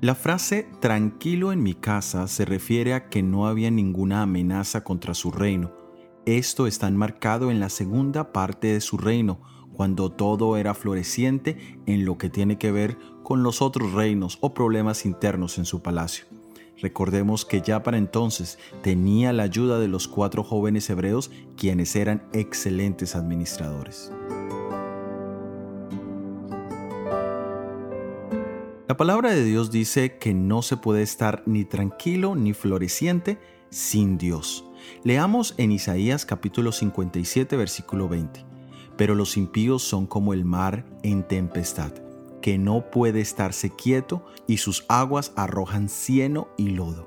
La frase tranquilo en mi casa se refiere a que no había ninguna amenaza contra su reino. Esto está enmarcado en la segunda parte de su reino, cuando todo era floreciente en lo que tiene que ver con los otros reinos o problemas internos en su palacio. Recordemos que ya para entonces tenía la ayuda de los cuatro jóvenes hebreos quienes eran excelentes administradores. La palabra de Dios dice que no se puede estar ni tranquilo ni floreciente sin Dios. Leamos en Isaías capítulo 57 versículo 20. Pero los impíos son como el mar en tempestad, que no puede estarse quieto y sus aguas arrojan cieno y lodo.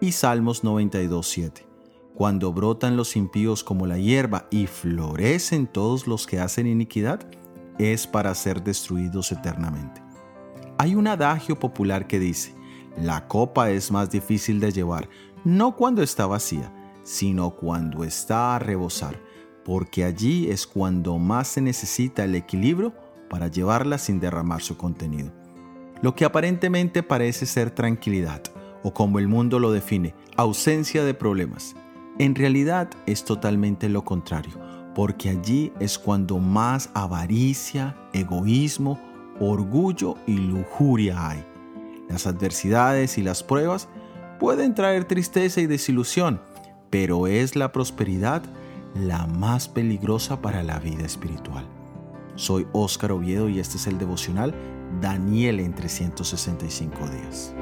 Y Salmos 92 7. Cuando brotan los impíos como la hierba y florecen todos los que hacen iniquidad, es para ser destruidos eternamente. Hay un adagio popular que dice, la copa es más difícil de llevar, no cuando está vacía, sino cuando está a rebosar, porque allí es cuando más se necesita el equilibrio para llevarla sin derramar su contenido. Lo que aparentemente parece ser tranquilidad, o como el mundo lo define, ausencia de problemas, en realidad es totalmente lo contrario, porque allí es cuando más avaricia, egoísmo, orgullo y lujuria hay. Las adversidades y las pruebas pueden traer tristeza y desilusión, pero es la prosperidad la más peligrosa para la vida espiritual. Soy Óscar Oviedo y este es el devocional Daniel en 365 días.